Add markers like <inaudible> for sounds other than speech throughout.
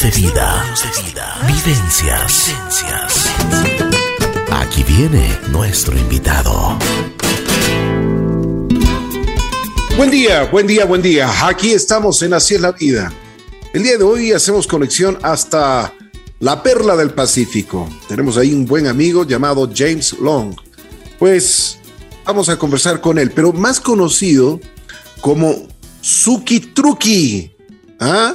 de vida. Vivencias. Aquí viene nuestro invitado. Buen día, buen día, buen día. Aquí estamos en Así es la vida. El día de hoy hacemos conexión hasta la perla del Pacífico. Tenemos ahí un buen amigo llamado James Long. Pues vamos a conversar con él, pero más conocido como Suki Truki. ¿Ah?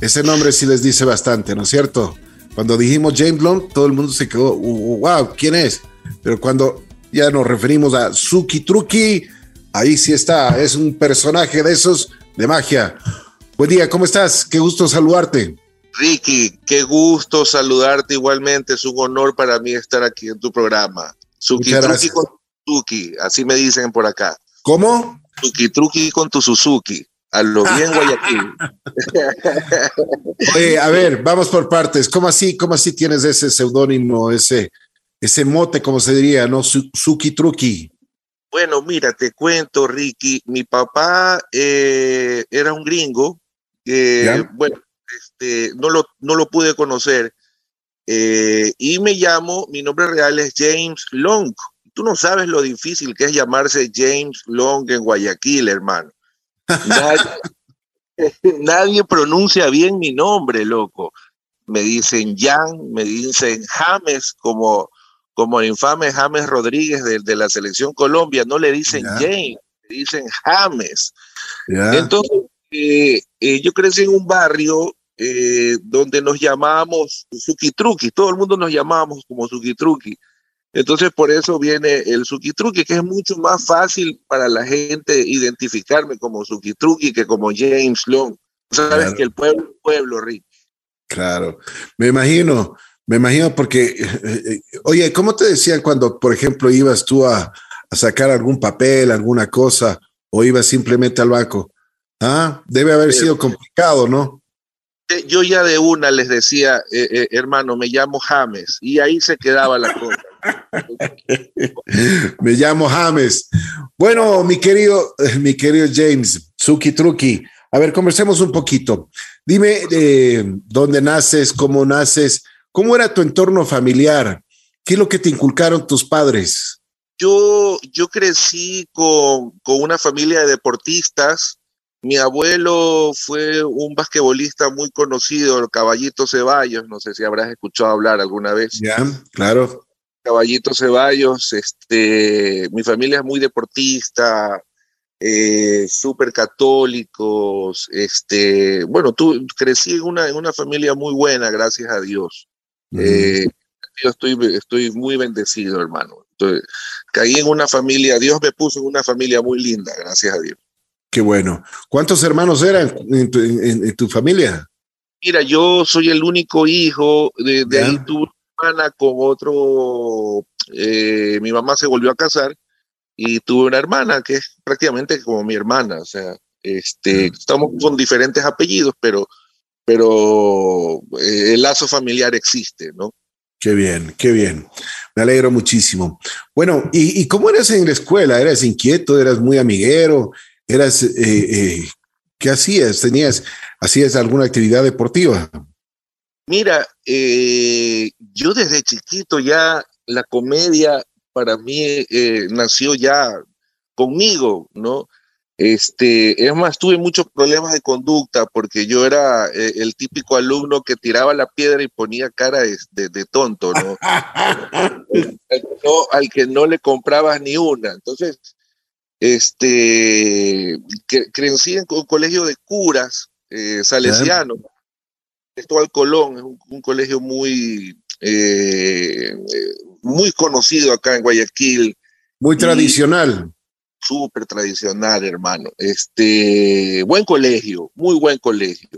Ese nombre sí les dice bastante, ¿no es cierto? Cuando dijimos James Long, todo el mundo se quedó, wow, ¿quién es? Pero cuando ya nos referimos a Suki Truki, ahí sí está, es un personaje de esos de magia. Buen día, ¿cómo estás? Qué gusto saludarte. Ricky, qué gusto saludarte igualmente, es un honor para mí estar aquí en tu programa. Suki Truki con Suzuki, así me dicen por acá. ¿Cómo? Suki Truki con tu Suzuki. A lo bien Guayaquil. <laughs> Oye, a ver, vamos por partes. ¿Cómo así, cómo así tienes ese seudónimo, ese, ese mote, como se diría, no? Suki Truki. Bueno, mira, te cuento, Ricky. Mi papá eh, era un gringo. que bueno, este, no, lo, no lo pude conocer. Eh, y me llamo, mi nombre real es James Long. Tú no sabes lo difícil que es llamarse James Long en Guayaquil, hermano. <laughs> Nadie, pronuncia bien mi nombre, loco. Me dicen Jan, me dicen James, como, como el infame James Rodríguez de, la selección Colombia. No le dicen James, le dicen James. Entonces, eh, eh, yo crecí en un barrio eh, donde nos llamábamos Truki, todo el mundo nos llamábamos como Truki. Entonces, por eso viene el Truki, que es mucho más fácil para la gente identificarme como Truki que como James Long. Sabes que el pueblo es pueblo, Rick. Claro, me imagino, me imagino porque, eh, eh, oye, ¿cómo te decían cuando, por ejemplo, ibas tú a, a, sacar algún papel, alguna cosa, o ibas simplemente al banco? Ah, debe haber sido complicado, ¿no? yo ya de una les decía, eh, eh, hermano, me llamo James, y ahí se quedaba la cosa. <laughs> me llamo James. Bueno, mi querido, mi querido James, Suki Truki, a ver, conversemos un poquito. Dime eh, dónde naces, cómo naces, cómo era tu entorno familiar, qué es lo que te inculcaron tus padres. Yo, yo crecí con, con una familia de deportistas, mi abuelo fue un basquetbolista muy conocido, el Caballito Ceballos, no sé si habrás escuchado hablar alguna vez. Ya, claro. Caballito Ceballos, este, mi familia es muy deportista, eh, súper católicos, este, bueno, tú crecí en una, en una familia muy buena, gracias a Dios. Eh, yo estoy, estoy muy bendecido, hermano. caí en una familia, Dios me puso en una familia muy linda, gracias a Dios. Qué bueno. ¿Cuántos hermanos eran en tu, familia? Mira, yo soy el único hijo, de, ahí tuve hermana con otro, eh, mi mamá se volvió a casar y tuve una hermana que es prácticamente como mi hermana, o sea, este, estamos con diferentes apellidos, pero, pero eh, el lazo familiar existe, ¿no? Qué bien, qué bien. Me alegro muchísimo. Bueno, ¿y, ¿y, cómo eras en la escuela? ¿Eras inquieto? ¿Eras muy amiguero? eras, eh, eh, ¿qué hacías? ¿Tenías, hacías alguna actividad deportiva? Mira, eh, yo desde chiquito ya la comedia para mí nació ya conmigo, ¿no? Este, es más, tuve muchos problemas de conducta porque yo era el típico alumno que tiraba la piedra y ponía cara de, de, tonto, ¿no? <laughs> ¿no? Al que no le comprabas ni una. Entonces, este, que, crecí en un colegio de curas eh, salesiano, al Colón, es un, colegio muy, eh, muy conocido acá en Guayaquil. Muy tradicional. Súper tradicional, hermano. Este, buen colegio, muy buen colegio.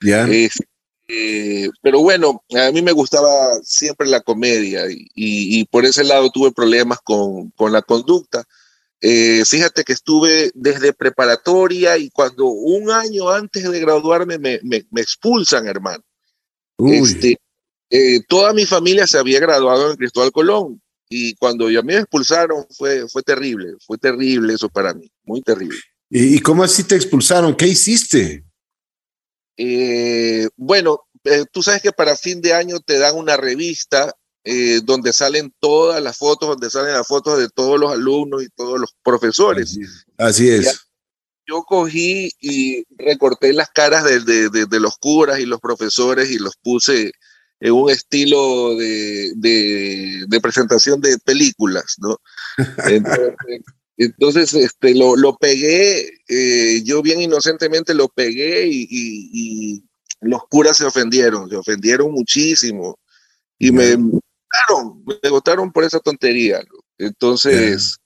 Ya. Eh, pero bueno, a mí me gustaba siempre la comedia y, y, por ese lado tuve problemas con, con la conducta eh, fíjate que estuve desde preparatoria y cuando un año antes de graduarme me, me, expulsan, hermano. Este, eh, toda mi familia se había graduado en Cristóbal Colón y cuando ya me expulsaron fue, fue terrible, fue terrible eso para mí, muy terrible. ¿Y, cómo así te expulsaron? ¿Qué hiciste? Eh, bueno, eh, tú sabes que para fin de año te dan una revista eh, donde salen todas las fotos, donde salen las fotos de todos los alumnos y todos los profesores. Así es. Yo cogí y recorté las caras de, de, de, los curas y los profesores y los puse en un estilo de, de presentación de películas, ¿no? <laughs> Entonces, este, lo, lo pegué, eh, yo bien inocentemente lo pegué y, y, los curas se ofendieron, se ofendieron muchísimo y me me votaron por esa tontería. Entonces,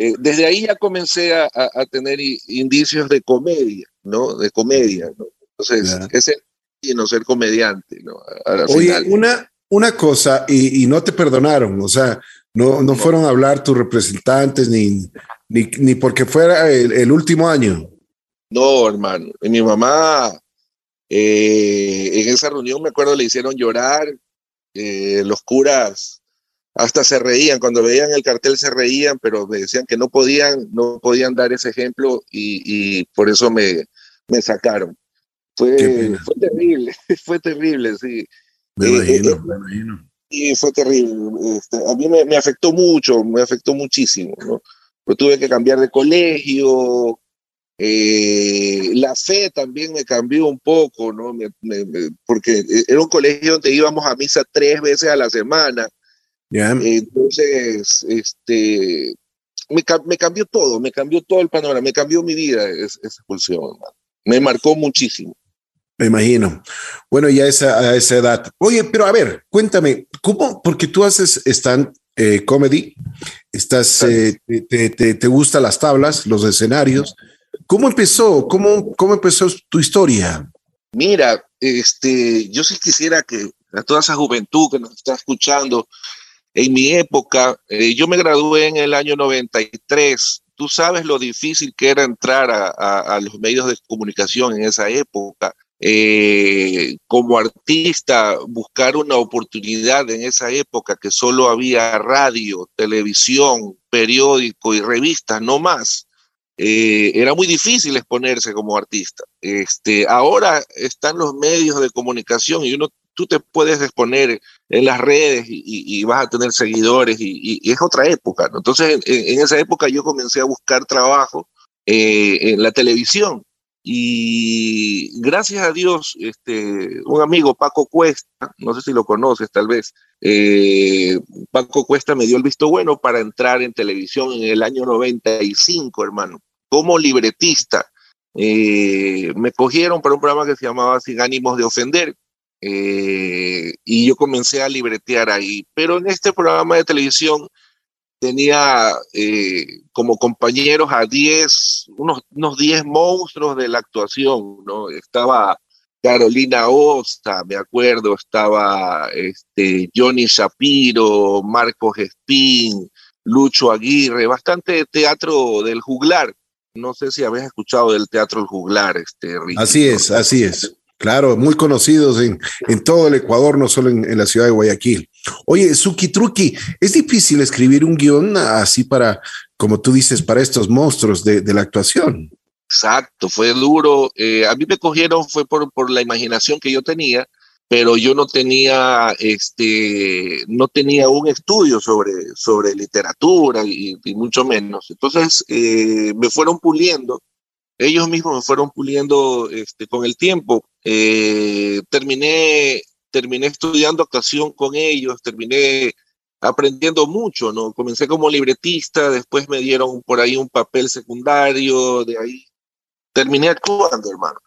eh, desde ahí ya comencé a, a, tener indicios de comedia, ¿no? De comedia, ¿no? Entonces, ese y no ser comediante, ¿no? Oye, una, una cosa, y, y, no te perdonaron, o sea, no, no fueron a hablar tus representantes ni, ni, ni porque fuera el, el, último año. No, hermano. Mi mamá, eh, en esa reunión, me acuerdo, le hicieron llorar. Eh, los curas hasta se reían. Cuando veían el cartel se reían, pero me decían que no podían, no podían dar ese ejemplo y, y por eso me, me sacaron. Fue, fue terrible, <laughs> fue terrible, sí. Me eh, imagino, eh, me imagino. Y fue terrible. Este, a mí me, me, afectó mucho, me afectó muchísimo, ¿no? Pues tuve que cambiar de colegio, eh, la fe también me cambió un poco, ¿no? Me, me, porque era un colegio donde íbamos a misa tres veces a la semana. Yeah. Entonces, este, me, me, cambió todo, me cambió todo el panorama, me cambió mi vida esa, esa expulsión, hermano. Me marcó muchísimo. Me imagino. Bueno, ya esa, a esa edad. Oye, pero a ver, cuéntame, ¿cómo? Porque tú haces stand eh, comedy, estás, eh, te, te, te, gustan las tablas, los escenarios. ¿Cómo empezó? ¿Cómo, cómo empezó tu historia? Mira, este, yo sí quisiera que a toda esa juventud que nos está escuchando, en mi época, eh, yo me gradué en el año 93. Tú sabes lo difícil que era entrar a, los medios de comunicación en esa época eh, como artista buscar una oportunidad en esa época que solo había radio, televisión, periódico y revistas, no más. Eh, era muy difícil exponerse como artista. Este, ahora están los medios de comunicación y uno, tú te puedes exponer en las redes y, y, y vas a tener seguidores y, y, es otra época. ¿no? Entonces, en, en, esa época yo comencé a buscar trabajo eh, en la televisión y gracias a Dios, este, un amigo, Paco Cuesta, no sé si lo conoces tal vez, eh, Paco Cuesta me dio el visto bueno para entrar en televisión en el año 95, hermano, como libretista. Eh, me cogieron para un programa que se llamaba Sin ánimos de ofender. Eh, y yo comencé a libretear ahí. Pero en este programa de televisión tenía eh, como compañeros a 10, unos, unos 10 monstruos de la actuación, ¿no? Estaba Carolina Osta, me acuerdo, estaba este, Johnny Shapiro, Marcos Espín, Lucho Aguirre, bastante teatro del juglar. No sé si habéis escuchado del teatro del juglar, este Así es, así es. Claro, muy conocidos en, en todo el Ecuador, no solo en, en, la ciudad de Guayaquil. Oye, Suki Truki, es difícil escribir un guion así para, como tú dices, para estos monstruos de, de la actuación. Exacto, fue duro. Eh, a mí me cogieron fue por, por la imaginación que yo tenía, pero yo no tenía, este, no tenía un estudio sobre, sobre literatura y, y mucho menos. Entonces eh, me fueron puliendo ellos mismos fueron puliendo este, con el tiempo. Eh, terminé, terminé estudiando actuación con ellos, terminé aprendiendo mucho, ¿no? Comencé como libretista, después me dieron por ahí un papel secundario, de ahí terminé actuando, hermano.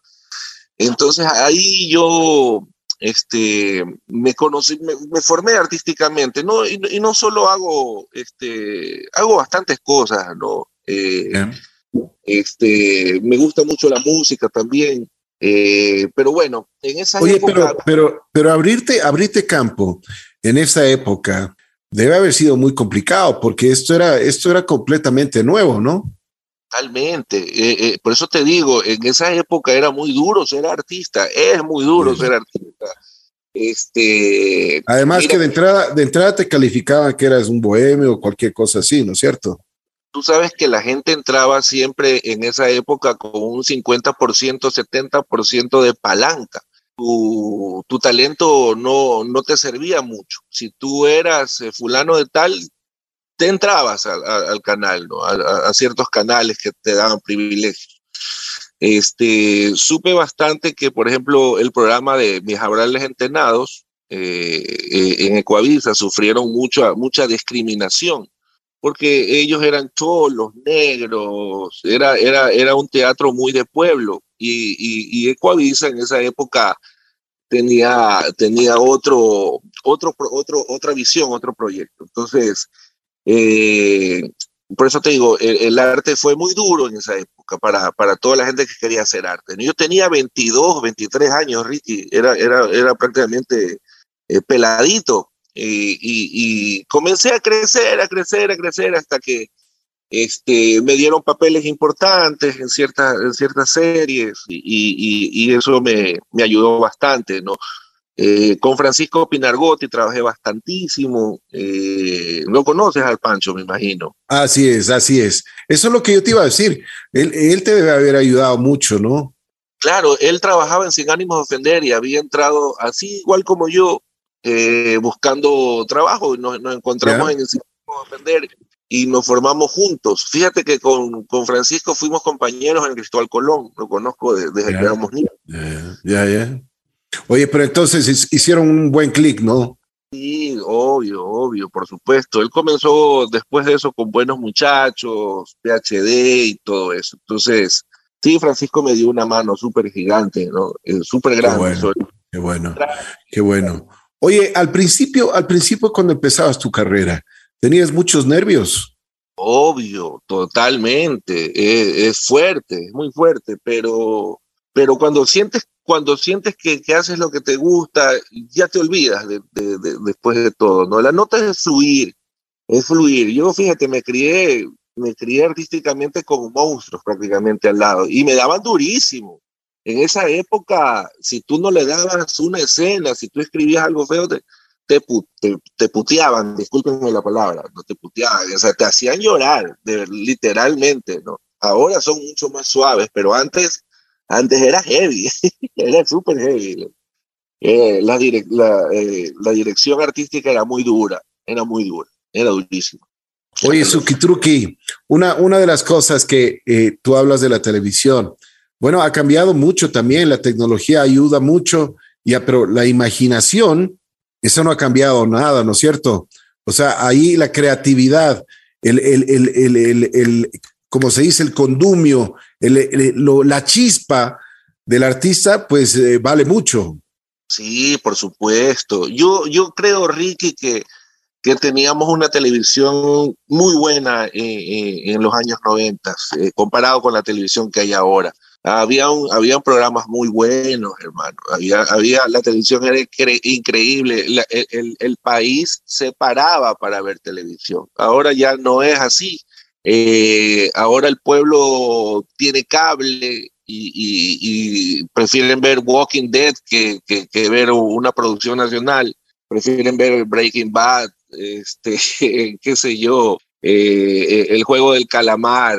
Entonces ahí yo este, me conocí, me, me formé artísticamente, ¿no? Y, y, no solo hago, este, hago bastantes cosas, ¿no? Eh, yeah este, me gusta mucho la música también. Eh, pero bueno, en esa Oye, época. Pero, pero, pero abrirte, abrirte campo en esa época debe haber sido muy complicado porque esto era, esto era completamente nuevo, ¿no? Totalmente. Eh, eh, por eso te digo, en esa época era muy duro ser artista, es muy duro sí. ser artista. Este, Además mira, que de entrada, de entrada te calificaban que eras un bohemio o cualquier cosa así, ¿no es cierto? Tú sabes que la gente entraba siempre en esa época con un 50%, 70% de palanca. tu, talento no, no te servía mucho. Si tú eras eh, fulano de tal, te entrabas al, canal, ¿no? A, ciertos canales que te daban privilegios. Este, supe bastante que, por ejemplo, el programa de Mis Abrales Entenados eh, eh, en Ecuavisa sufrieron mucha, mucha discriminación porque ellos eran cholos, negros, era, era, era un teatro muy de pueblo y, y, y Ecuavisa en esa época tenía, tenía otro, otro, otro, otra visión, otro proyecto. Entonces, eh, por eso te digo, el, arte fue muy duro en esa época para, para toda la gente que quería hacer arte. Yo tenía 22, 23 años, Ricky, era, era, era prácticamente eh, peladito y, comencé a crecer, a crecer, a crecer hasta que este, me dieron papeles importantes en ciertas, en ciertas series y, eso me, me, ayudó bastante, ¿no? Eh, con Francisco Pinargotti trabajé bastantísimo. Eh, ¿Lo conoces al Pancho, me imagino? Así es, así es. Eso es lo que yo te iba a decir. Él, él te debe haber ayudado mucho, ¿no? Claro, él trabajaba en Sin Ánimos de Ofender y había entrado así igual como yo eh, buscando trabajo y nos, encontramos en el Ánimos de Ofender y nos formamos juntos. Fíjate que con, con Francisco fuimos compañeros en Cristóbal Colón, lo conozco desde, que éramos niños. Ya, ya. Oye, pero entonces hicieron un buen clic, ¿no? Sí, obvio, obvio, por supuesto. Él comenzó después de eso con buenos muchachos, PhD y todo eso. Entonces, sí, Francisco me dio una mano súper gigante, ¿no? Eh, súper grande. Qué bueno, qué bueno, Oye, al principio, al principio cuando empezabas tu carrera, ¿tenías muchos nervios? Obvio, totalmente. Es, es fuerte, es muy fuerte, pero, pero cuando sientes cuando sientes que, que, haces lo que te gusta, ya te olvidas de, después de todo, ¿no? La nota es fluir, es fluir. Yo, fíjate, me crié, me crié artísticamente con monstruos prácticamente al lado y me daban durísimo. En esa época, si tú no le dabas una escena, si tú escribías algo feo, te, te, te, puteaban, discúlpenme la palabra, no te puteaban, o sea, te hacían llorar, literalmente, ¿no? Ahora son mucho más suaves, pero antes antes era heavy, <laughs> era súper heavy. Eh, la, eh, la, dirección artística era muy dura, era muy dura, era durísima. Oye, Sukitruki, una, una de las cosas que eh, tú hablas de la televisión, bueno, ha cambiado mucho también, la tecnología ayuda mucho, ya, pero la imaginación, eso no ha cambiado nada, ¿no es cierto? O sea, ahí la creatividad, el, el, el, el, como se dice, el condumio, la chispa del artista, pues eh, vale mucho. Sí, por supuesto. Yo, yo creo, Ricky, que, que teníamos una televisión muy buena en los años 90, eh, comparado con la televisión que hay ahora. Había, un, había programas muy buenos, hermano. Había, había, la televisión era increíble. el, el, país se paraba para ver televisión. Ahora ya no es así. Eh, ahora el pueblo tiene cable y, prefieren ver Walking Dead que, que, ver una producción nacional. Prefieren ver Breaking Bad, este, <laughs> qué sé yo, eh, eh, el juego del calamar.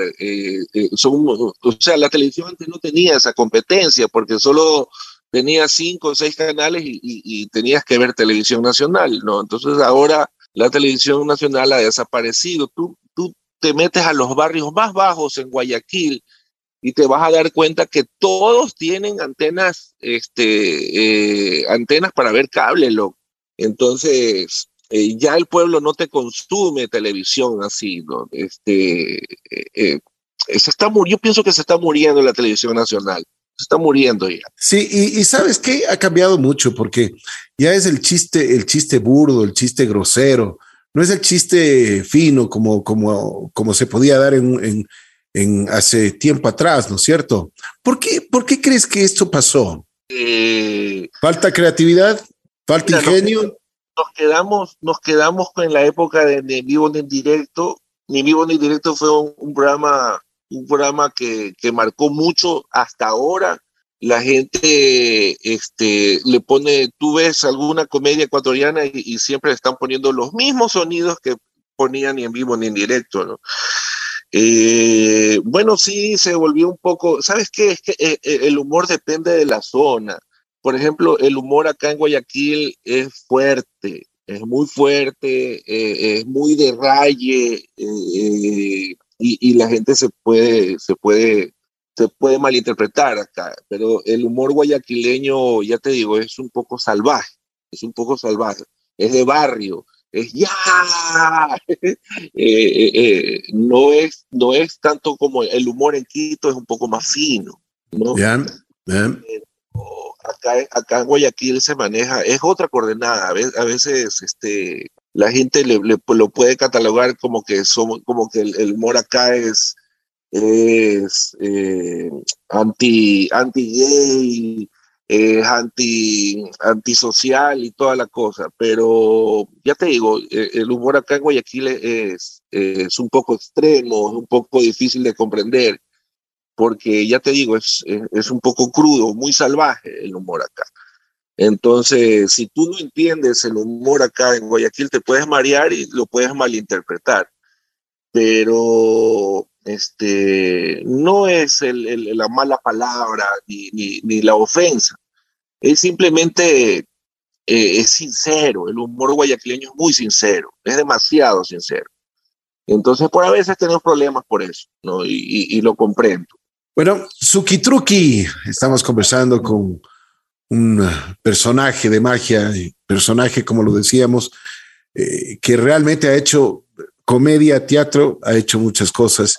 son, o sea, la televisión antes no tenía esa competencia porque solo tenía cinco o seis canales y, tenías que ver televisión nacional, ¿no? Entonces ahora la televisión nacional ha desaparecido. Tú, tú te metes a los barrios más bajos en Guayaquil y te vas a dar cuenta que todos tienen antenas, este, eh, antenas para ver cable, loco. Entonces, eh, ya el pueblo no te consume televisión así, ¿no? Este, eh, se está yo pienso que se está muriendo la televisión nacional. Se está muriendo ya. Sí, y, y, sabes qué ha cambiado mucho porque ya es el chiste, el chiste burdo, el chiste grosero, no es el chiste fino como, como, como se podía dar en, en, hace tiempo atrás, ¿no es cierto? ¿Por qué, por qué crees que esto pasó? Eh, ¿Falta creatividad? ¿Falta ingenio? Nos, quedamos, nos quedamos con la época de, de vivo en directo. Ni vivo ni directo fue un, programa, un programa que, que marcó mucho hasta ahora la gente este, le pone, tú ves alguna comedia ecuatoriana y, siempre están poniendo los mismos sonidos que ponían ni en vivo ni en directo. Eh, bueno, sí, se volvió un poco, ¿sabes qué? Es que eh, eh, el humor depende de la zona. Por ejemplo, el humor acá en Guayaquil es fuerte, es muy fuerte, eh, es muy de raye eh, y, la gente se puede, se puede, se puede malinterpretar acá. Pero el humor guayaquileño, ya te digo, es un poco salvaje, es un poco salvaje, es de barrio, es ya, <laughs> no es, no es tanto como el humor en Quito, es un poco más fino, ¿no? Bien, bien acá, acá en Guayaquil se maneja, es otra coordenada. A veces, este, la gente le, lo puede catalogar como que, somos, como que el, humor acá es, es eh, anti, anti-gay, es anti, antisocial y toda la cosa. Pero ya te digo, e, el humor acá en Guayaquil es, es un poco extremo, es un poco difícil de comprender porque ya te digo, es, es un poco crudo, muy salvaje el humor acá. Entonces, si tú no entiendes el humor acá en Guayaquil, te puedes marear y lo puedes malinterpretar. Pero este, no es el, la mala palabra ni, ni, la ofensa. Es simplemente, eh, es sincero. El humor guayaquileño es muy sincero, es demasiado sincero. Entonces, por a veces tenemos problemas por eso, ¿no? y, y lo comprendo. Bueno, Truki, estamos conversando con un personaje de magia, personaje, como lo decíamos, eh, que realmente ha hecho comedia, teatro, ha hecho muchas cosas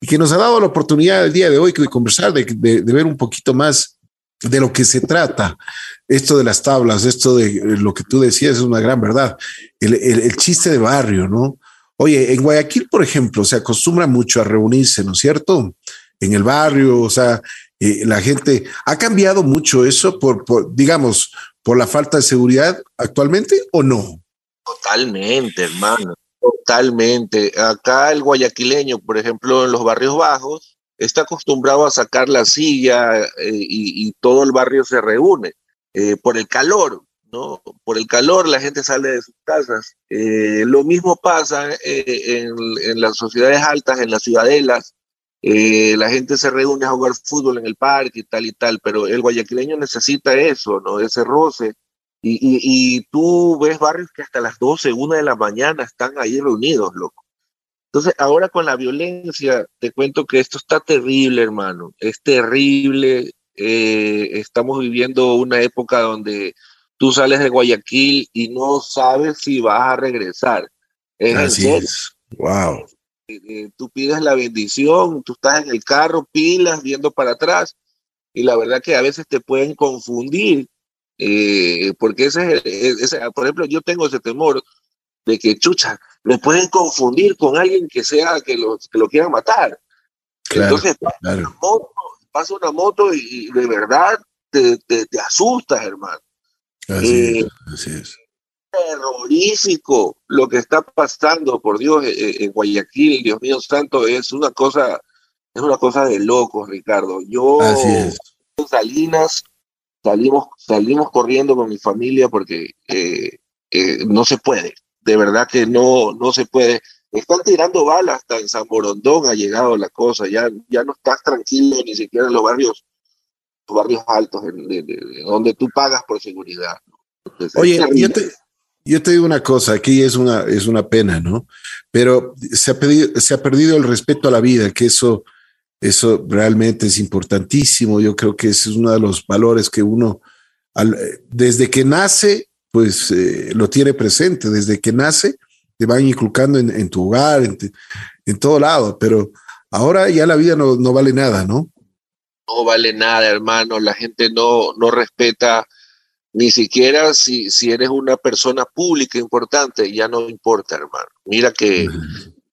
y que nos ha dado la oportunidad el día de hoy de conversar, de, ver un poquito más de lo que se trata. Esto de las tablas, esto de lo que tú decías es una gran verdad. El, el chiste de barrio, ¿no? Oye, en Guayaquil, por ejemplo, se acostumbra mucho a reunirse, ¿no es cierto? En el barrio, o sea, eh, la gente ha cambiado mucho eso por, digamos, por la falta de seguridad actualmente o no? Totalmente, hermano, totalmente. Acá el guayaquileño, por ejemplo, en los barrios bajos, está acostumbrado a sacar la silla eh, y, todo el barrio se reúne eh, por el calor, ¿no? Por el calor la gente sale de sus casas. lo mismo pasa en, en, las sociedades altas, en las ciudadelas, eh, la gente se reúne a jugar fútbol en el parque y tal y tal, pero el guayaquileño necesita eso, ¿no? Ese roce. Y, y, tú ves barrios que hasta las 12, 1 de la mañana están ahí reunidos, loco. Entonces, ahora con la violencia, te cuento que esto está terrible, hermano. Es terrible. Eh, estamos viviendo una época donde tú sales de Guayaquil y no sabes si vas a regresar. Es Así es. Wow. Eh, tú pides la bendición, tú estás en el carro, pilas, viendo para atrás, y la verdad que a veces te pueden confundir, eh, porque ese es, por ejemplo, yo tengo ese temor de que, chucha, me pueden confundir con alguien que sea, que lo, que lo quieran matar. Entonces, pasa, Una moto, y, de verdad te, te, asustas, hermano. Así, es, eh, así es terrorífico lo que está pasando, por Dios, eh, eh, en Guayaquil, Dios mío santo, es una cosa, es una cosa de locos, Ricardo. Yo en Salinas salimos, salimos corriendo con mi familia porque eh, no se puede, de verdad que no, no se puede. Están tirando balas hasta en San Borondón ha llegado la cosa, ya, ya no estás tranquilo ni siquiera en los barrios, los barrios altos, donde tú pagas por seguridad. Oye, yo te, yo te digo una cosa, aquí es una, es una pena, ¿no? Pero se ha, perdido, se ha perdido el respeto a la vida, que eso, eso realmente es importantísimo. Yo creo que ese es uno de los valores que uno, desde que nace, pues eh, lo tiene presente, desde que nace, te van inculcando en, tu hogar, en, en, todo lado, pero ahora ya la vida no, no vale nada, ¿no? No vale nada, hermano, la gente no, no respeta ni siquiera si, si eres una persona pública importante, ya no importa, hermano. Mira que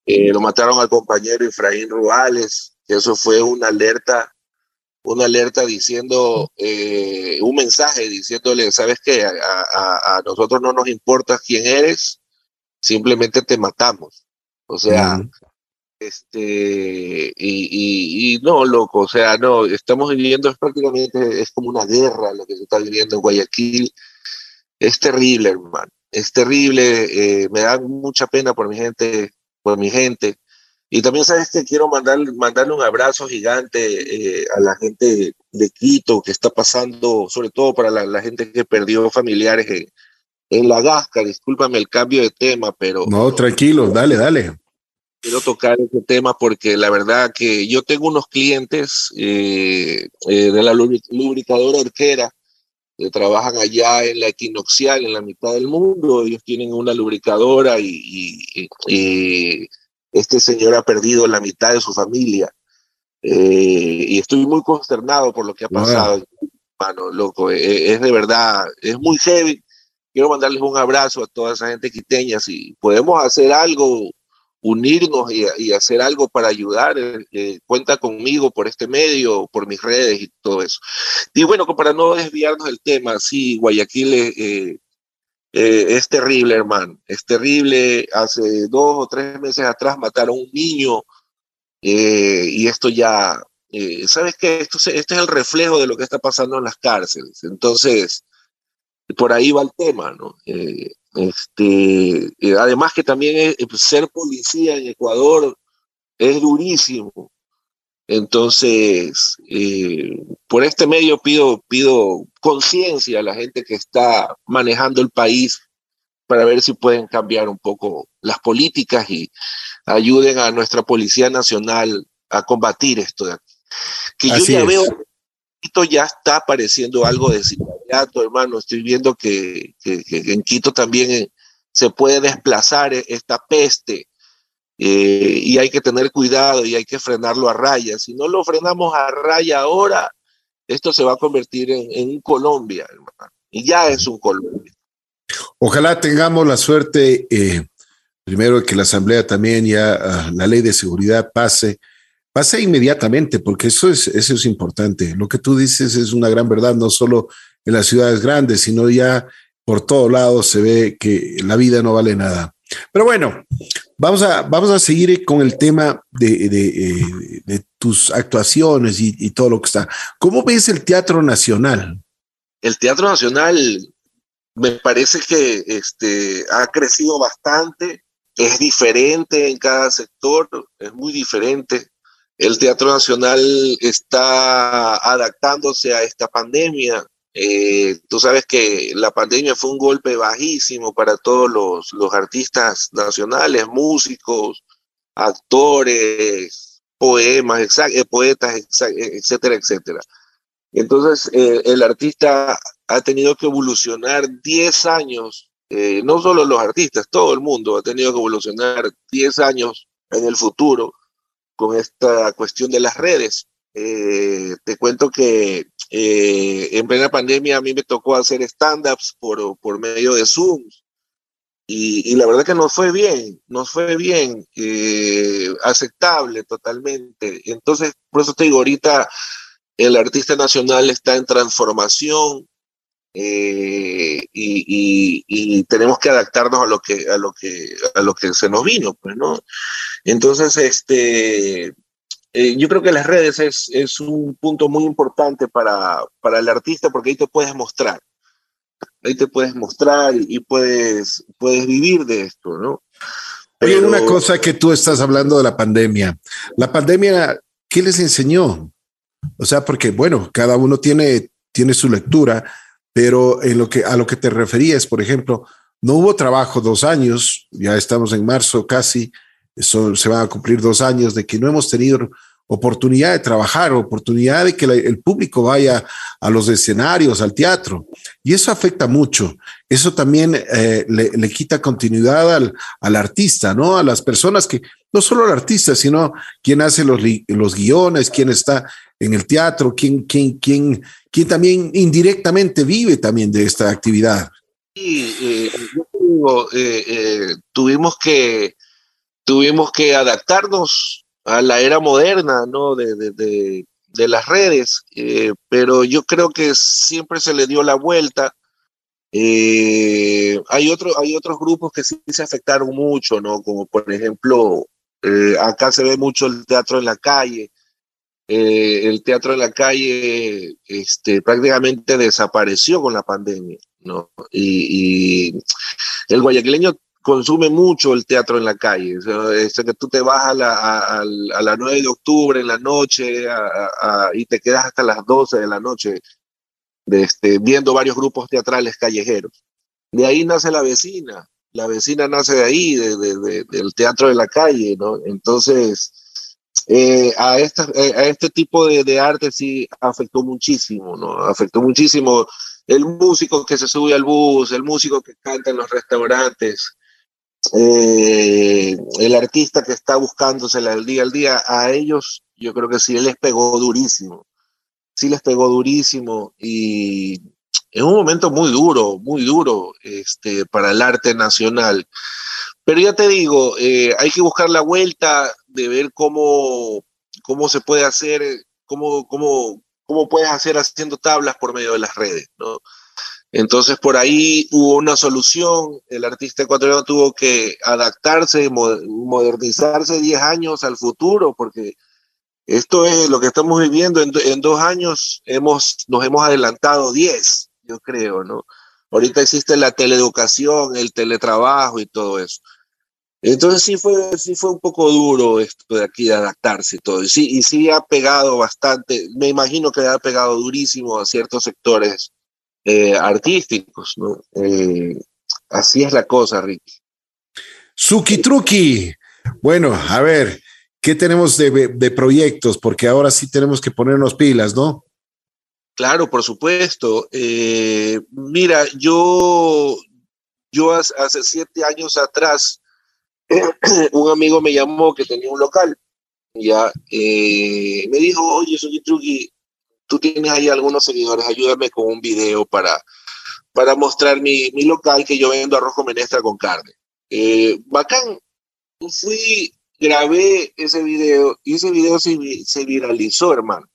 eh, lo mataron al compañero Efraín Ruales, eso fue una alerta, una alerta diciendo, eh, un mensaje diciéndole, ¿sabes qué? A, nosotros no nos importa quién eres, simplemente te matamos. O sea, este, y, y, no, loco, o sea, no, estamos viviendo, es prácticamente, es como una guerra lo que se está viviendo en Guayaquil. Es terrible, hermano, es terrible, eh, me da mucha pena por mi gente, por mi gente. Y también sabes que quiero mandar, mandarle un abrazo gigante eh, a la gente de Quito que está pasando, sobre todo para la, gente que perdió familiares en, en la Gasca. Discúlpame el cambio de tema, pero... No, tranquilo, dale, dale quiero tocar ese tema porque la verdad que yo tengo unos clientes eh, eh, de la lubricadora Orquera que trabajan allá en la equinoxial, en la mitad del mundo. Ellos tienen una lubricadora y, este señor ha perdido la mitad de su familia. Eh, y estoy muy consternado por lo que ha pasado, mano, loco. es de verdad, es muy heavy. Quiero mandarles un abrazo a toda esa gente quiteña. Si podemos hacer algo unirnos y, hacer algo para ayudar. Eh, eh, cuenta conmigo por este medio, por mis redes y todo eso. Y bueno, para no desviarnos del tema, sí, Guayaquil eh, es terrible, hermano. Es terrible. Hace dos o tres meses atrás mataron a un niño y esto ya, ¿sabes qué? Esto, este es el reflejo de lo que está pasando en las cárceles. Entonces, por ahí va el tema, ¿no? Este, eh, además que también pues, ser policía en Ecuador es durísimo. Entonces, eh, por este medio pido, pido conciencia a la gente que está manejando el país para ver si pueden cambiar un poco las políticas y ayuden a nuestra Policía Nacional a combatir esto de aquí. Que yo ya veo Quito ya está apareciendo algo de sicariato, hermano. Estoy viendo que, en Quito también eh, se puede desplazar e, esta peste eh, y hay que tener cuidado y hay que frenarlo a raya. Si no lo frenamos a raya ahora, esto se va a convertir en, un Colombia, hermano. Y ya es un Colombia. Ojalá tengamos la suerte, eh, primero, que la Asamblea también ya ah, la ley de seguridad pase pase inmediatamente, porque eso es, eso es importante. Lo que tú dices es una gran verdad, no solo en las ciudades grandes, sino ya por todos lados se ve que la vida no vale nada. Pero bueno, vamos a, vamos a seguir con el tema de, de, eh, tus actuaciones y, y, todo lo que está. ¿Cómo ves el Teatro Nacional? El Teatro Nacional me parece que este, ha crecido bastante, es diferente en cada sector, es muy diferente. El Teatro Nacional está adaptándose a esta pandemia. Eh, tú sabes que la pandemia fue un golpe bajísimo para todos los, los artistas nacionales, músicos, actores, poemas, eh, poetas, etcétera, etcétera. Entonces, eh, el artista ha tenido que evolucionar 10 años, no solo los artistas, todo el mundo ha tenido que evolucionar 10 años en el futuro con esta cuestión de las redes. Eh, te cuento que eh, en plena pandemia a mí me tocó hacer stand-ups por, por medio de Zoom y, la verdad que nos fue bien, nos fue bien, eh, aceptable totalmente. Entonces, por eso te digo, ahorita el artista nacional está en transformación, eh, y, tenemos que adaptarnos a lo que a lo que a lo que se nos vino pues no entonces este eh, yo creo que las redes es, es un punto muy importante para, para el artista porque ahí te puedes mostrar. Ahí te puedes mostrar y, puedes puedes vivir de esto no Pero, Oye, una cosa que tú estás hablando de la pandemia. La pandemia qué les enseñó o sea porque bueno cada uno tiene tiene su lectura pero en lo que, a lo que te referías, por ejemplo, no hubo trabajo dos años, ya estamos en marzo casi, se van a cumplir dos años de que no hemos tenido oportunidad de trabajar, oportunidad de que el público vaya a los escenarios, al teatro. Y eso afecta mucho. Eso también eh, le, quita continuidad al, al, artista, ¿no? A las personas que, no solo al artista, sino quien hace los, los guiones, quien está en el teatro, quien, quien, quien, quien también indirectamente vive también de esta actividad. Sí, eh, eh, eh, tuvimos que tuvimos que adaptarnos a la era moderna, ¿no? De, de, de, de las redes, pero yo creo que siempre se le dio la vuelta. hay, otro, hay otros grupos que sí se afectaron mucho, ¿no? Como por ejemplo, acá se ve mucho el teatro en la calle, eh, el teatro en la calle este, prácticamente desapareció con la pandemia, ¿no? Y, el guayaquileño consume mucho el teatro en la calle. O que tú te vas a la, a, la 9 de octubre en la noche y te quedas hasta las 12 de la noche de este, viendo varios grupos teatrales callejeros. De ahí nace la vecina. La vecina nace de ahí, de, del teatro de la calle, ¿no? Entonces, eh, a, esta, eh, a este tipo de, arte sí afectó muchísimo, ¿no? Afectó muchísimo el músico que se sube al bus, el músico que canta en los restaurantes, eh, el artista que está buscándosela el día al día, a ellos yo creo que sí les pegó durísimo, sí les pegó durísimo y es un momento muy duro, muy duro este, para el arte nacional. Pero ya te digo, hay que buscar la vuelta de ver cómo, cómo se puede hacer, cómo, cómo, cómo puedes hacer haciendo tablas por medio de las redes, ¿no? Entonces por ahí hubo una solución, el artista ecuatoriano tuvo que adaptarse, modernizarse 10 años al futuro, porque esto es lo que estamos viviendo, en, en dos años hemos, nos hemos adelantado 10, yo creo, ¿no? Ahorita existe la teleeducación, el teletrabajo y todo eso. Entonces sí fue, sí fue un poco duro esto de aquí de adaptarse y todo. Y sí, y sí ha pegado bastante, me imagino que ha pegado durísimo a ciertos sectores eh, artísticos, ¿no? Eh, así es la cosa, Ricky. Suki Truki. Bueno, a ver, ¿qué tenemos de, proyectos? Porque ahora sí tenemos que ponernos pilas, ¿no? Claro, por supuesto. Eh, mira, yo, yo hace siete años atrás, <clears throat> un amigo me llamó que tenía un local. Ya me dijo, oye, Suki Truki, tú tienes ahí algunos seguidores, ayúdame con un video para, para mostrar mi, mi local que yo vendo arroz con menestra con carne. Eh, bacán, fui, grabé ese video y ese video se, se viralizó, hermano.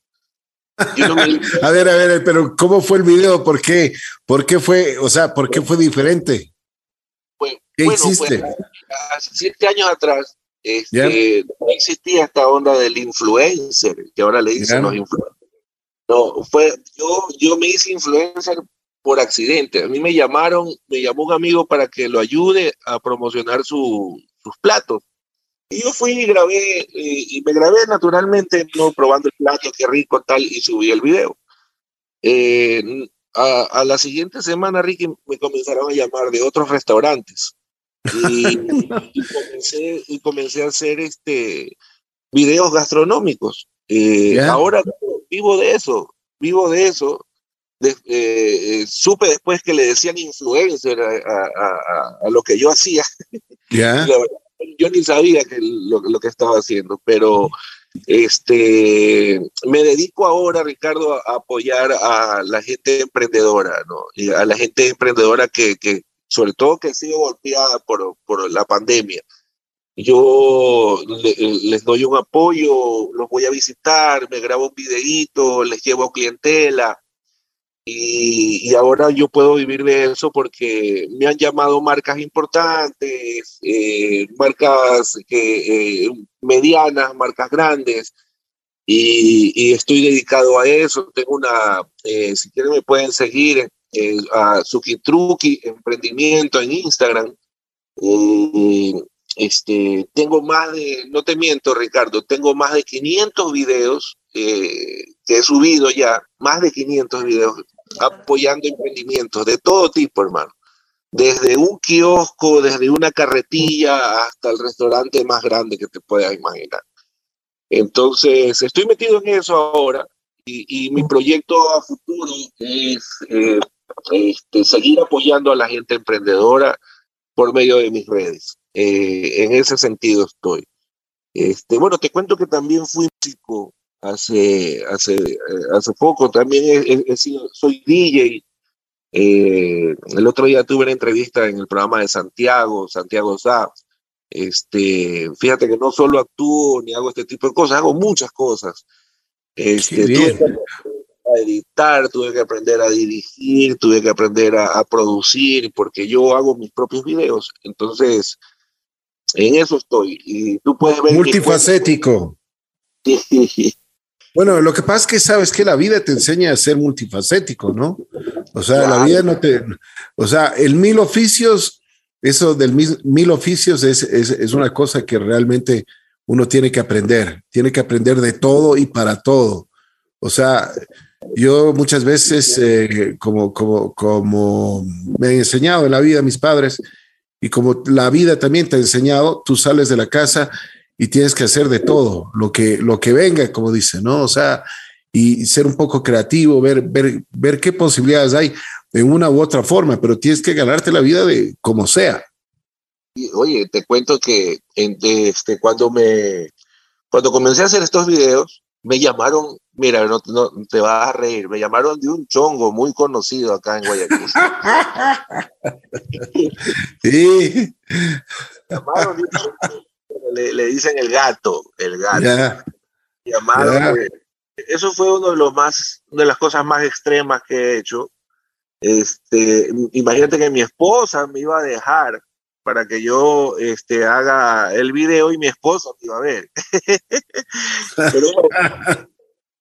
<laughs> a ver, a ver, pero ¿cómo fue el video? ¿Por qué? ¿Por qué fue, o sea, por qué fue diferente? ¿Qué hiciste? hace siete años atrás este, no existía esta onda del influencer, que ahora le dicen los influencers. No, fue, yo, yo me hice influencer por accidente. A mí me llamaron, me llamó un amigo para que lo ayude a promocionar su, sus platos. Y yo fui y grabé, y, me grabé naturalmente, ¿no? probando el plato, qué rico, tal, y subí el video. Eh, a, la siguiente semana, Ricky, me comenzaron a llamar de otros restaurantes. Y, comencé, y comencé, a hacer este, videos gastronómicos. Eh, ahora vivo de eso, vivo de eso. Eh, eh, supe después que le decían influencer a, lo que yo hacía. <laughs> yo ni sabía que lo, lo, que estaba haciendo, pero este, me dedico ahora, Ricardo, a, apoyar a la gente emprendedora, ¿no? Y a la gente emprendedora que, que sobre todo que ha sido golpeada por, por la pandemia yo les doy un apoyo, los voy a visitar, me grabo un videíto, les llevo clientela. Y, ahora yo puedo vivir de eso porque me han llamado marcas importantes, eh, marcas que, eh, medianas, marcas grandes, y, estoy dedicado a eso. Tengo una, eh, si quieren me pueden seguir a Suki Truki Emprendimiento en Instagram. Este, tengo más de, no te miento Ricardo, tengo más de 500 videos eh, que he subido ya, más de 500 videos apoyando emprendimientos de todo tipo, hermano. Desde un kiosco, desde una carretilla hasta el restaurante más grande que te puedas imaginar. Entonces, estoy metido en eso ahora y, mi proyecto a futuro es eh, este, seguir apoyando a la gente emprendedora por medio de mis redes. Eh, en ese sentido estoy. Este, bueno, te cuento que también fui músico hace, hace, eh, hace poco, también he, sido, soy DJ. Eh, el otro día tuve una entrevista en el programa de Santiago, Santiago Sá. Este, fíjate que no solo actúo ni hago este tipo de cosas, hago muchas cosas. Este, a editar, tuve que aprender a dirigir, tuve que aprender a, a, producir, porque yo hago mis propios videos. Entonces, en eso estoy. Y tú puedes ver. Multifacético. <laughs> Bueno, lo que pasa es que sabes que la vida te enseña a ser multifacético, ¿no? O sea, la vida no te. O sea, el mil oficios eso del mil, oficios es, es, una cosa que realmente uno tiene que aprender, tiene que aprender de todo y para todo. O sea, yo muchas veces, eh, como, como, como me han enseñado en la vida mis padres, y como la vida también te ha enseñado, tú sales de la casa y tienes que hacer de todo, lo que, lo que venga, como dice, ¿no? O sea, y ser un poco creativo, ver, ver, ver qué posibilidades hay en una u otra forma, pero tienes que ganarte la vida de como sea. oye, te cuento que este, cuando me cuando comencé a hacer estos videos, me llamaron, mira, no, no, te vas a reír, me llamaron de un chongo muy conocido acá en Guayaquil. <laughs> sí. Llamaron, le, dicen el gato, el gato. Llamaron, eh, eso fue uno de los más, de las cosas más extremas que he hecho. Este, imagínate que mi esposa me iba a dejar para que yo este, haga el video y mi esposa me iba a ver. <laughs> Pero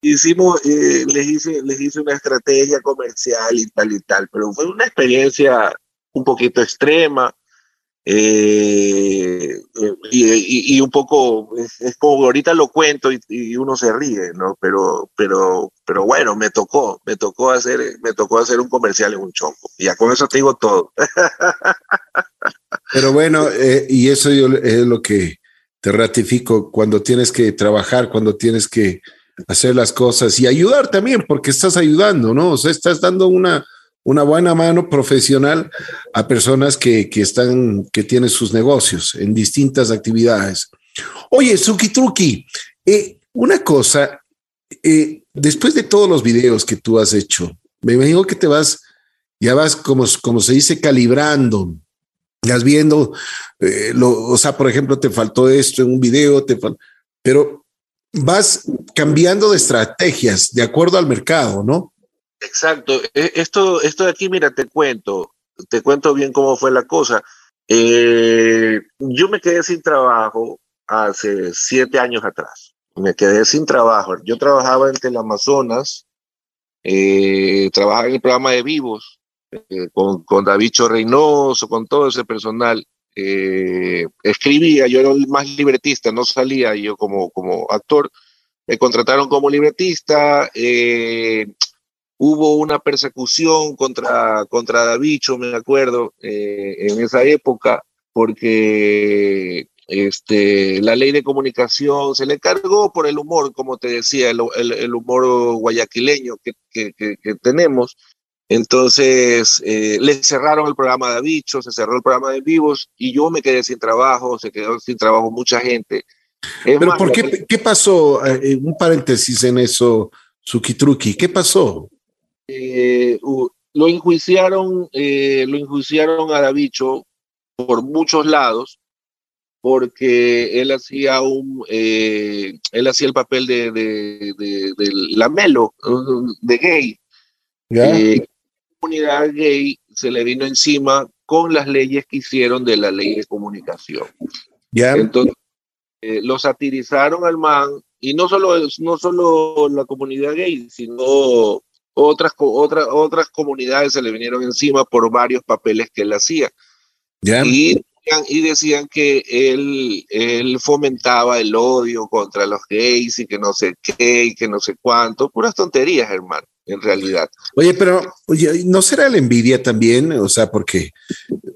hicimos, eh, les, hice, les hice una estrategia comercial y tal y tal, pero fue una experiencia un poquito extrema. Eh, y, un poco, es, como ahorita lo cuento y, uno se ríe, ¿no? Pero, pero, pero bueno, me tocó, me tocó hacer, me tocó hacer un comercial en un chonco. Y ya con eso te digo todo. <laughs> Pero bueno, eh, y eso es lo que te ratifico cuando tienes que trabajar, cuando tienes que hacer las cosas y ayudar también, porque estás ayudando, ¿no? O sea, estás dando una, una buena mano profesional a personas que, que, están, que tienen sus negocios en distintas actividades. Oye, Suki Truki, eh, una cosa, eh, después de todos los videos que tú has hecho, me imagino que te vas, ya vas como, como se dice, calibrando, vas viendo, eh, o sea, por ejemplo, te faltó esto en un video, te pero vas cambiando de estrategias de acuerdo al mercado, ¿no? Exacto. E, esto, esto de aquí, mira, te cuento, te cuento bien cómo fue la cosa. Eh, yo me quedé sin trabajo hace siete años atrás. Me quedé sin trabajo. Yo trabajaba en Teleamazonas, eh, trabajaba en el programa de Vivos, eh, con, con David Reynoso, con todo ese personal. Eh, escribía, yo era más libretista, no salía yo como, como actor. Me contrataron como libretista. Eh, hubo una persecución contra, contra Davicho, me acuerdo, en esa época, porque este, la ley de comunicación se le cargó por el humor, como te decía, el, el, humor guayaquileño que, que, tenemos. Entonces, eh, le cerraron el programa de Davicho, se cerró el programa de vivos y yo me quedé sin trabajo, se quedó sin trabajo mucha gente. Pero ¿por qué, qué pasó? Eh, un paréntesis en eso, Sukitruki, ¿qué pasó? Eh, lo enjuiciaron, eh, lo enjuiciaron a Davicho por muchos lados, porque él hacía un, eh, él hacía el papel de, de, de, de Lamelo, de gay. Comunidad gay se le vino encima con las leyes que hicieron de la ley de comunicación. ya Entonces, lo satirizaron al man, y no solo, no solo la comunidad gay, sino otras, otras, otras comunidades se le vinieron encima por varios papeles que él hacía. Y, y, decían que él, él fomentaba el odio contra los gays y que no sé qué y que no sé cuánto. Puras tonterías, hermano, en realidad. Oye, pero oye, ¿no será la envidia también? O sea, porque,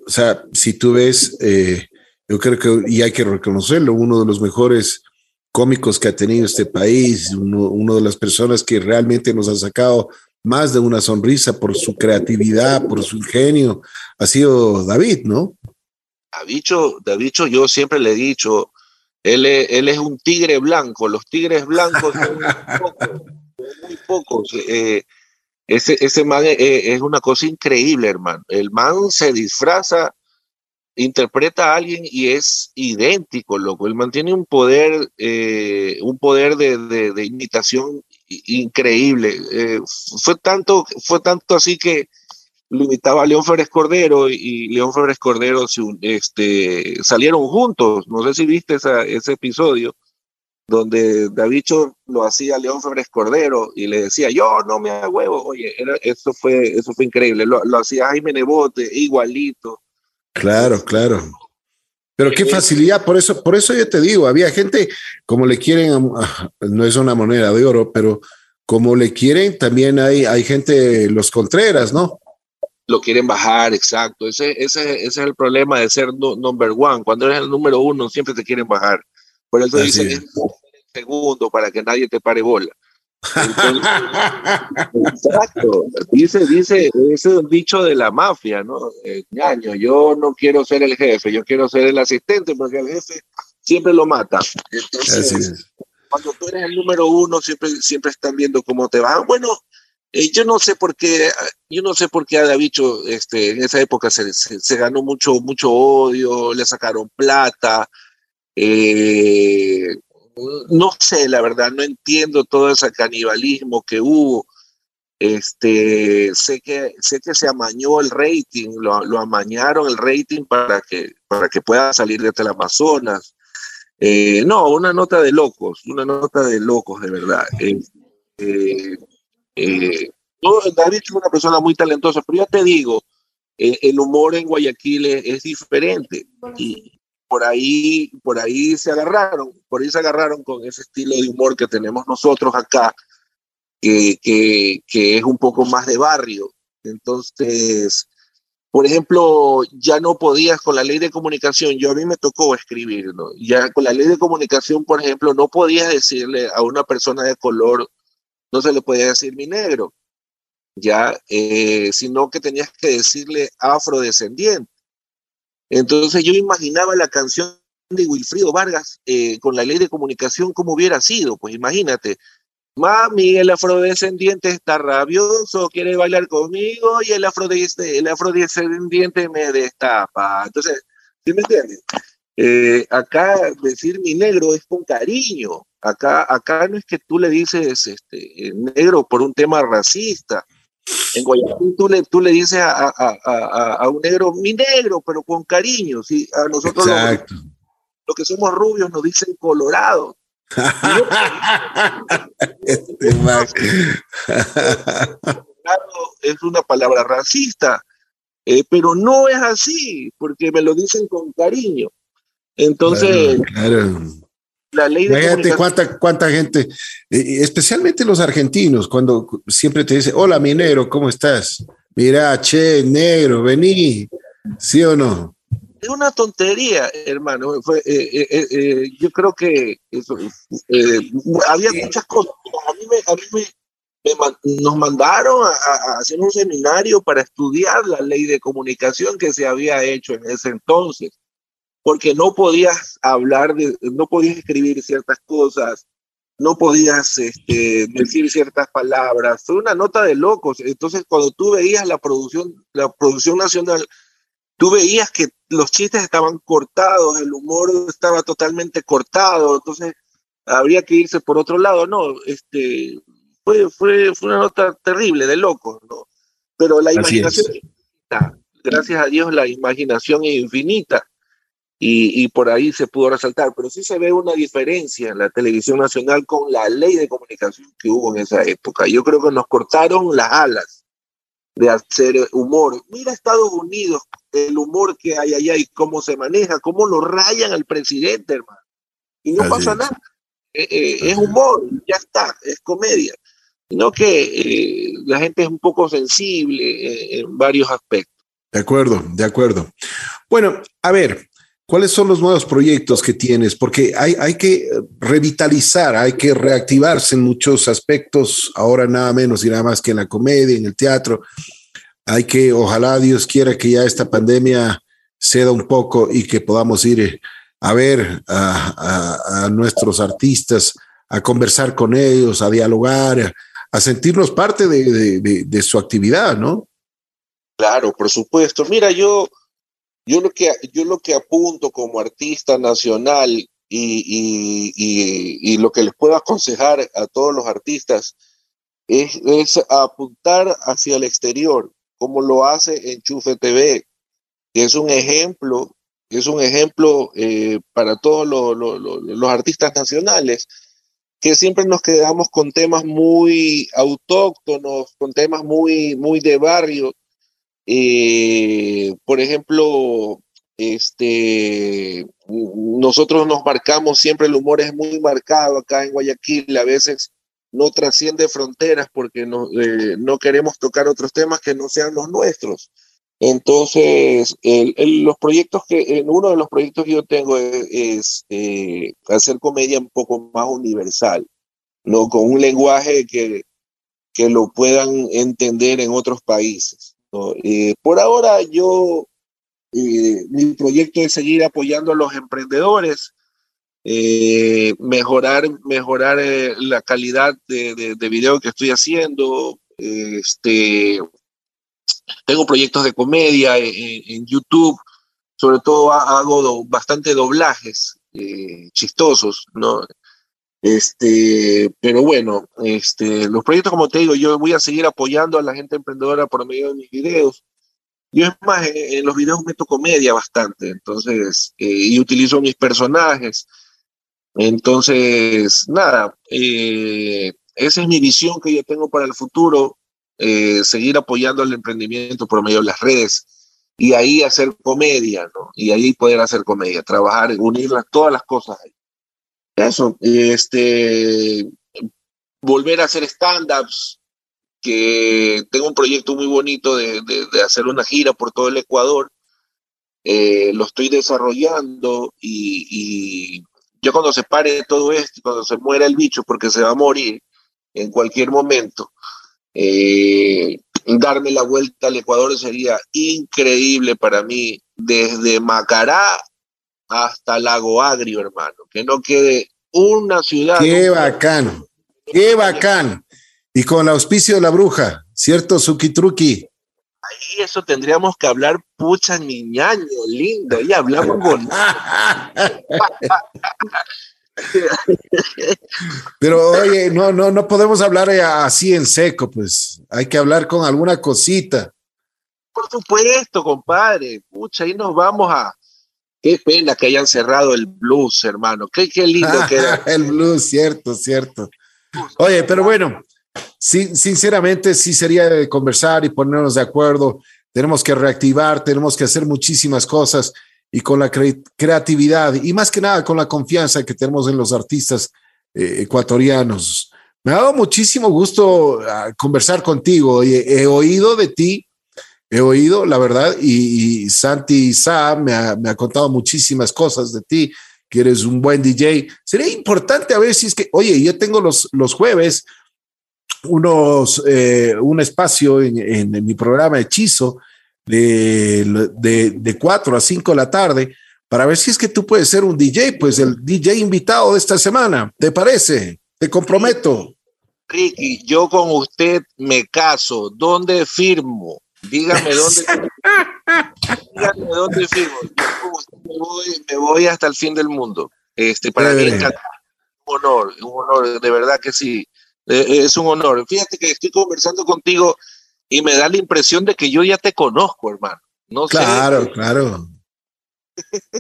o sea, si tú ves, eh, yo creo que, y hay que reconocerlo, uno de los mejores cómicos que ha tenido este país, uno, uno, de las personas que realmente nos ha sacado más de una sonrisa por su creatividad, por su ingenio, ha sido David, ¿no? Davicho, Davicho yo siempre le he dicho, él es, él es un tigre blanco, los tigres blancos son muy pocos. Eh, ese, ese man es, es una cosa increíble, hermano. El man se disfraza interpreta a alguien y es idéntico, loco. Él mantiene un poder, eh, un poder de, de, imitación increíble. Eh, fue, tanto, fue tanto así que lo imitaba a León Férez Cordero y León Férez Cordero este, salieron juntos. No sé si viste ese episodio donde Davicho lo hacía León Febres Cordero y le decía, yo no me hago huevo. Oye, eso, fue, eso fue increíble. Lo, lo hacía Jaime Nebote, igualito Claro, claro. Pero qué facilidad, por eso, por eso yo te digo, había gente como le quieren, ah, no es una moneda de oro, pero como le quieren, también hay, hay gente, los Contreras, ¿no? Lo quieren bajar, exacto. Ese, ese, ese es el problema de ser number one. Cuando eres el número uno, siempre te quieren bajar. Por eso dicen es segundo para que nadie te pare bola. <laughs> exacto. Dice, dice, ese dicho de la mafia, ¿no? Eh, yo no quiero ser el jefe, yo quiero ser el asistente porque el jefe siempre lo mata. Entonces, cuando tú eres el número uno, siempre, siempre están viendo cómo te va. Bueno, eh, yo no sé por qué, yo no sé por qué a David este, en esa época se, se, ganó mucho, mucho odio, le sacaron plata. Eh, no sé, la verdad, no entiendo todo ese canibalismo que hubo. Este, sé que, sé que se amañó el rating, lo, lo amañaron el rating para que, para que pueda salir desde el Amazonas. Eh, no, una nota de locos, una nota de locos, de verdad. Eh, eh, David es una persona muy talentosa, pero ya te digo, el humor en Guayaquil es, diferente por ahí, por ahí se agarraron, por ahí se agarraron con ese estilo de humor que tenemos nosotros acá, que, que, es un poco más de barrio. Entonces, por ejemplo, ya no podías con la ley de comunicación, yo a mí me tocó escribir, ¿no? Ya con la ley de comunicación, por ejemplo, no podías decirle a una persona de color, no se le podía decir mi negro, ya, eh, sino que tenías que decirle afrodescendiente. Entonces yo imaginaba la canción de Wilfrido Vargas eh, con la ley de comunicación como hubiera sido, pues imagínate, Mami, el afrodescendiente está rabioso, quiere bailar conmigo y el, el afrodescendiente me destapa. Entonces, ¿sí me entiendes? Eh, acá decir mi negro es con cariño. Acá, acá no es que tú le dices este, negro por un tema racista. En Guayaquil tú le, tú le dices a, a, a, un negro mi negro, pero con cariño. ¿sí? A nosotros los, los, que somos rubios nos dicen colorado. <laughs> este es una palabra racista, eh, pero no es así, porque me lo dicen con cariño. Entonces, la ley de cuánta, cuánta gente, especialmente los argentinos, cuando siempre te dice, hola minero, ¿cómo estás? Mira, che, negro, vení, ¿sí o no? es una tontería, hermano. Fue, eh, eh, eh, yo creo que eso, había muchas cosas. A mí, me, a mí me, nos mandaron a, hacer un seminario para estudiar la ley de comunicación que se había hecho en ese entonces, porque no podías hablar, de, no podías escribir ciertas cosas, no podías este, decir ciertas palabras. Fue una nota de locos. Entonces, cuando tú veías la producción, la producción nacional, tú veías que los chistes estaban cortados, el humor estaba totalmente cortado, entonces habría que irse por otro lado. No, este, fue, fue, fue una nota terrible, de locos, ¿no? Pero la imaginación es. infinita, gracias a Dios la imaginación es infinita. Y, y, por ahí se pudo resaltar, pero sí se ve una diferencia en la televisión nacional con la ley de comunicación que hubo en esa época. Yo creo que nos cortaron las alas de hacer humor. Mira Estados Unidos, el humor que hay allá y cómo se maneja, cómo lo rayan al presidente, hermano. Y no pasa nada. Eh, eh, es humor, ya está, es comedia. Sino que eh, la gente es un poco sensible en varios aspectos. De acuerdo, de acuerdo. Bueno, a ver, ¿cuáles son los nuevos proyectos que tienes? Porque hay, hay que revitalizar, hay que reactivarse en muchos aspectos, ahora nada menos y nada más que en la comedia, en el teatro hay que, ojalá Dios quiera que ya esta pandemia ceda un poco y que podamos ir a ver a, nuestros artistas, a conversar con ellos, a dialogar, a sentirnos parte de, su actividad, ¿no? Claro, por supuesto. Mira, yo, yo, lo, que, yo lo que apunto como artista nacional y, y, lo que les puedo aconsejar a todos los artistas es, apuntar hacia el exterior como lo hace Enchufe TV, que es un ejemplo, es un ejemplo eh, para todos los artistas nacionales, que siempre nos quedamos con temas muy autóctonos, con temas muy, muy de barrio, eh, por ejemplo, este, nosotros nos marcamos, siempre el humor es muy marcado acá en Guayaquil, a veces no trasciende fronteras porque no, eh, no queremos tocar otros temas que no sean los nuestros. Entonces, los proyectos que, uno de los proyectos que yo tengo es, eh, hacer comedia un poco más universal, ¿no? Con un lenguaje que, que lo puedan entender en otros países. Eh, por ahora yo, eh, mi proyecto es seguir apoyando a los emprendedores, eh, mejorar, mejorar la calidad de, de, video que estoy haciendo. Este, tengo proyectos de comedia en, YouTube, sobre todo hago bastante doblajes chistosos, ¿no? Este, pero bueno, este, los proyectos, como te digo, yo voy a seguir apoyando a la gente emprendedora por medio de mis videos. Yo es más, en, los videos meto comedia bastante, entonces, eh, y utilizo mis personajes. Entonces, nada, eh, esa es mi visión que yo tengo para el futuro, eh, seguir apoyando el emprendimiento por medio de las redes y ahí hacer comedia, ¿no? Y ahí poder hacer comedia, trabajar, unir todas las cosas ahí eso, este, volver a hacer stand-ups, que tengo un proyecto muy bonito de, de, hacer una gira por todo el Ecuador. Eh, lo estoy desarrollando y, y, yo cuando se pare todo esto, cuando se muera el bicho, porque se va a morir en cualquier momento, eh, darme la vuelta al Ecuador sería increíble para mí, desde Macará hasta Lago Agrio, hermano. Que no quede una ciudad. Qué bacán, qué bacán. Y con el auspicio de la bruja, ¿cierto, Sukitruki? Ahí eso tendríamos que hablar, pucha, niñaño, lindo, y hablamos con. <laughs> Pero oye, no, no, no podemos hablar así en seco, pues hay que hablar con alguna cosita. Por supuesto, compadre. Pucha, ahí nos vamos a, Qué pena que hayan cerrado el blues, hermano. Qué, qué lindo que era. <laughs> el blues, cierto, cierto. Oye, pero bueno, sí, sinceramente sí sería de conversar y ponernos de acuerdo. Tenemos que reactivar, tenemos que hacer muchísimas cosas y con la creatividad y más que nada con la confianza que tenemos en los artistas eh, ecuatorianos. Me ha dado muchísimo gusto ah, conversar contigo. he oído de ti he oído, la verdad, y, Santi Sa me ha, contado muchísimas cosas de ti, que eres un buen DJ. Sería importante a ver si es que, oye, yo tengo los, los jueves unos, eh, un espacio en, en, mi programa Hechizo de, de, de 4 a 5 de la tarde para ver si es que tú puedes ser un DJ, pues el DJ invitado de esta semana. ¿Te parece? Te comprometo. Ricky, yo con usted me caso. ¿Dónde firmo? Dígame dónde. <laughs> dígame dónde firmo. Me voy, me voy hasta el fin del mundo. Este, para mí es un honor, un honor, de verdad que sí. Eh, es un honor. Fíjate que estoy conversando contigo y me da la impresión de que yo ya te conozco, hermano. No claro, claro.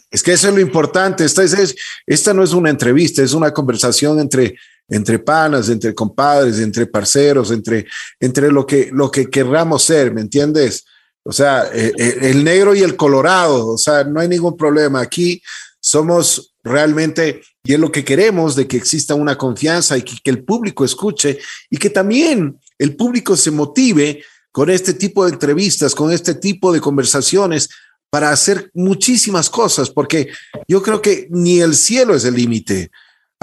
Es que eso es lo importante. Esta, es, esta no es una entrevista, es una conversación entre, entre panas, entre compadres, entre parceros, entre, entre lo, que, lo que querramos ser, ¿me entiendes? O sea, eh, eh, el negro y el colorado, o sea, no hay ningún problema. Aquí somos realmente, y es lo que queremos, de que exista una confianza y que, que el público escuche y que también el público se motive con este tipo de entrevistas, con este tipo de conversaciones, para hacer muchísimas cosas, porque yo creo que ni el cielo es el límite.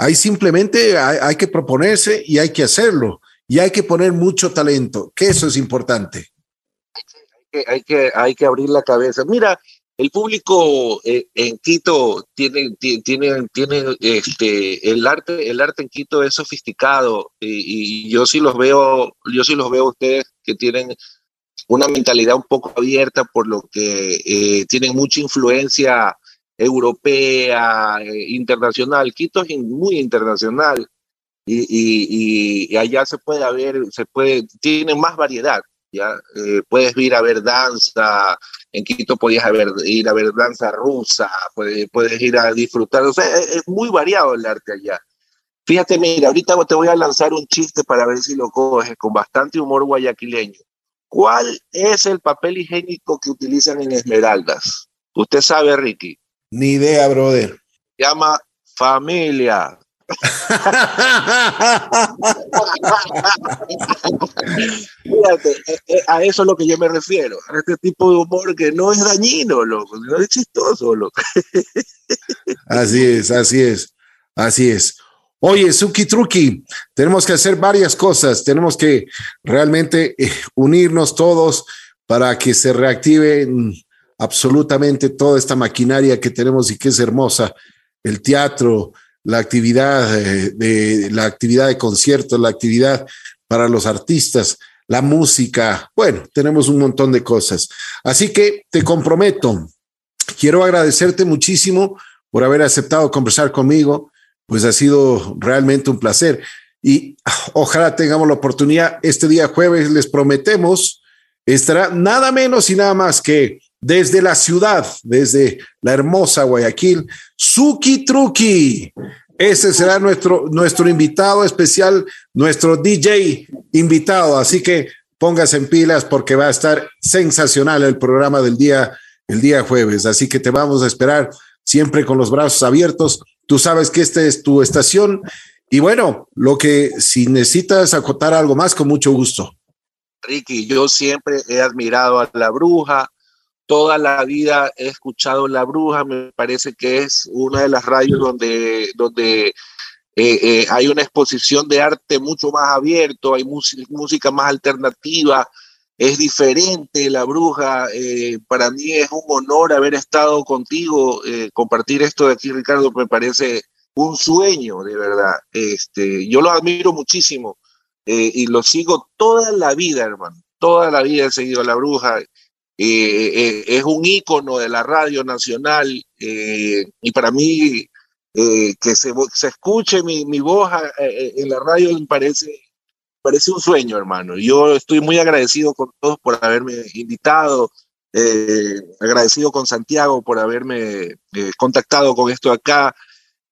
Hay simplemente hay, que proponerse y hay que hacerlo. Y hay que poner mucho talento, que eso es importante. Hay que, hay que, abrir la cabeza. Mira, el público eh, en Quito tiene, tiene, tiene este, el arte, el arte en Quito es sofisticado y, yo sí los veo, yo sí los veo a ustedes que tienen una mentalidad un poco abierta por lo que eh, tienen mucha influencia europea, eh, internacional. Quito es muy internacional y, allá se puede ver, se puede, tiene más variedad. ¿ya? Eh, puedes ir a ver danza, en Quito podías ir a ver danza rusa, puedes, puedes ir a disfrutar, o sea, es, es muy variado el arte allá. Fíjate, mira, ahorita te voy a lanzar un chiste para ver si lo coges con bastante humor guayaquileño. ¿Cuál es el papel higiénico que utilizan en Esmeraldas? Usted sabe, Ricky. Ni idea, brother. llama familia. Fíjate, eh, eh, a eso es lo que yo me refiero, a este tipo de humor que no es dañino, loco, no es chistoso, loco. Así es, así es, así es. Oye, Suki Truki, tenemos que hacer varias cosas, tenemos que realmente eh, unirnos todos para que se reactive absolutamente toda esta maquinaria que tenemos y que es hermosa, el teatro, la actividad de, la actividad de conciertos, la actividad para los artistas, la música. Bueno, tenemos un montón de cosas. Así que te comprometo. Quiero agradecerte muchísimo por haber aceptado conversar conmigo. Pues ha sido realmente un placer. Y ojalá tengamos la oportunidad. Este día jueves les prometemos, estará nada menos y nada más que desde la ciudad, desde la hermosa Guayaquil, Suki Truki. Ese será nuestro, nuestro invitado especial, nuestro DJ invitado. Así que póngase en pilas porque va a estar sensacional el programa del día, el día jueves. Así que te vamos a esperar siempre con los brazos abiertos. Tú sabes que esta es tu estación. Y bueno, lo que si necesitas acotar algo más, con mucho gusto. Ricky, yo siempre he admirado a la bruja, toda la vida he escuchado La Bruja, me parece que es una de las radios donde, donde eh, eh, hay una exposición de arte mucho más abierto, hay música, más alternativa, es diferente La Bruja. Eh, para mí es un honor haber estado contigo, compartir esto de aquí, Ricardo, me parece un sueño, de verdad. Este, yo lo admiro muchísimo y lo sigo toda la vida, hermano. Toda la vida he seguido a La Bruja eh, eh, es un ícono de la radio nacional eh, y para mí que se, se, escuche mi, mi voz en la radio me parece, parece un sueño, hermano. Yo estoy muy agradecido con todos por haberme invitado, agradecido con Santiago por haberme contactado con esto acá.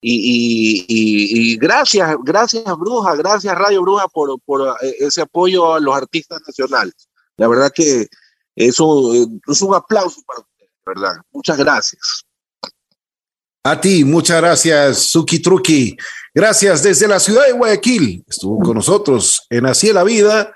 Y, gracias, gracias Bruja, gracias Radio Bruja por, por ese apoyo a los artistas nacionales. La verdad que eso es un aplauso para usted, ¿verdad? Muchas gracias. A ti, muchas gracias, Suki Truki. Gracias desde la ciudad de Guayaquil. Estuvo con nosotros en Así la Vida,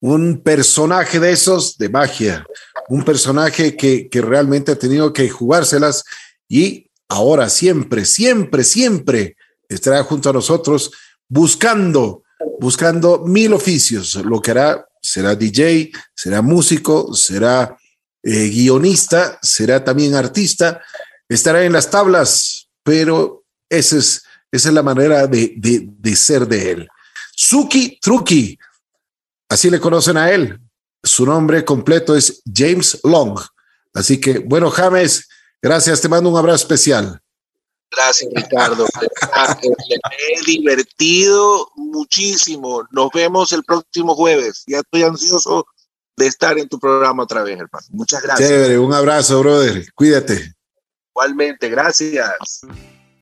un personaje de esos de magia, un personaje que, que realmente ha tenido que jugárselas y ahora siempre, siempre, siempre estará junto a nosotros buscando, buscando mil oficios, lo que hará será DJ, será músico, será eh, guionista, será también artista, estará en las tablas, pero es, esa es la manera de, de, ser de él. Suki Truki, así le conocen a él. Su nombre completo es James Long. Así que, bueno, James, gracias, te mando un abrazo especial. Gracias, Ricardo. Me he divertido muchísimo. Nos vemos el próximo jueves. Ya estoy ansioso de estar en tu programa otra vez, hermano. Muchas gracias. Chévere, un abrazo, brother. Cuídate. Igualmente, gracias.